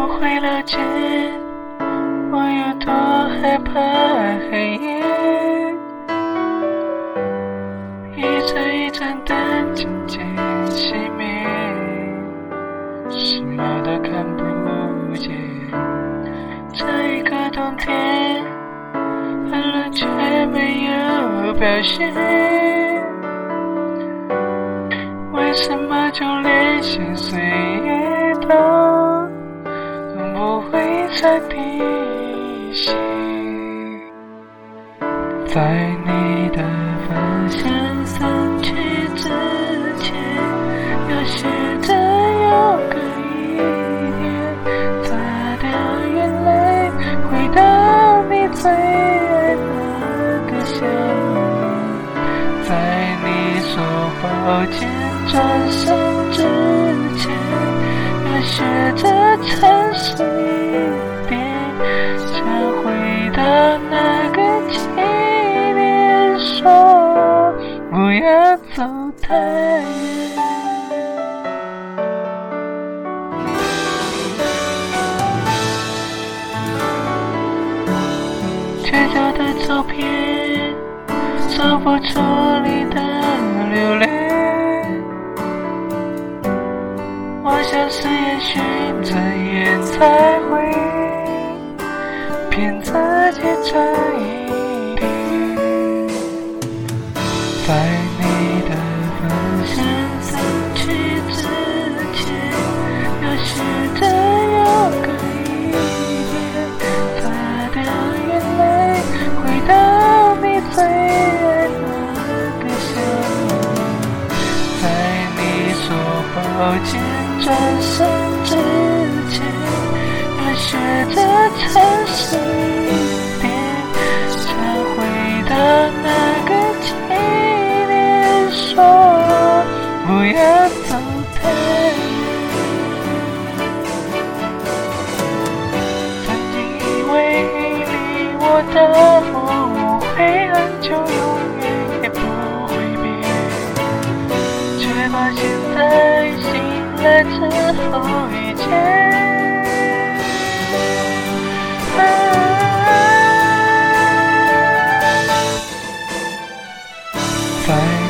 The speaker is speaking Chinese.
不会了解我有多害怕黑夜，一盏一盏灯渐渐熄灭，什么都看不见。这一个冬天，寒冷却没有表现，为什么就连心碎也都？不会再提醒，在你的发线散去之前，要试着有个一点，擦掉眼泪，回到你最爱那个笑脸，在你说抱歉转身。缺角的照片，找不出你的留恋。我想是烟熏着烟才会骗自己这一转身之前，要学着诚实在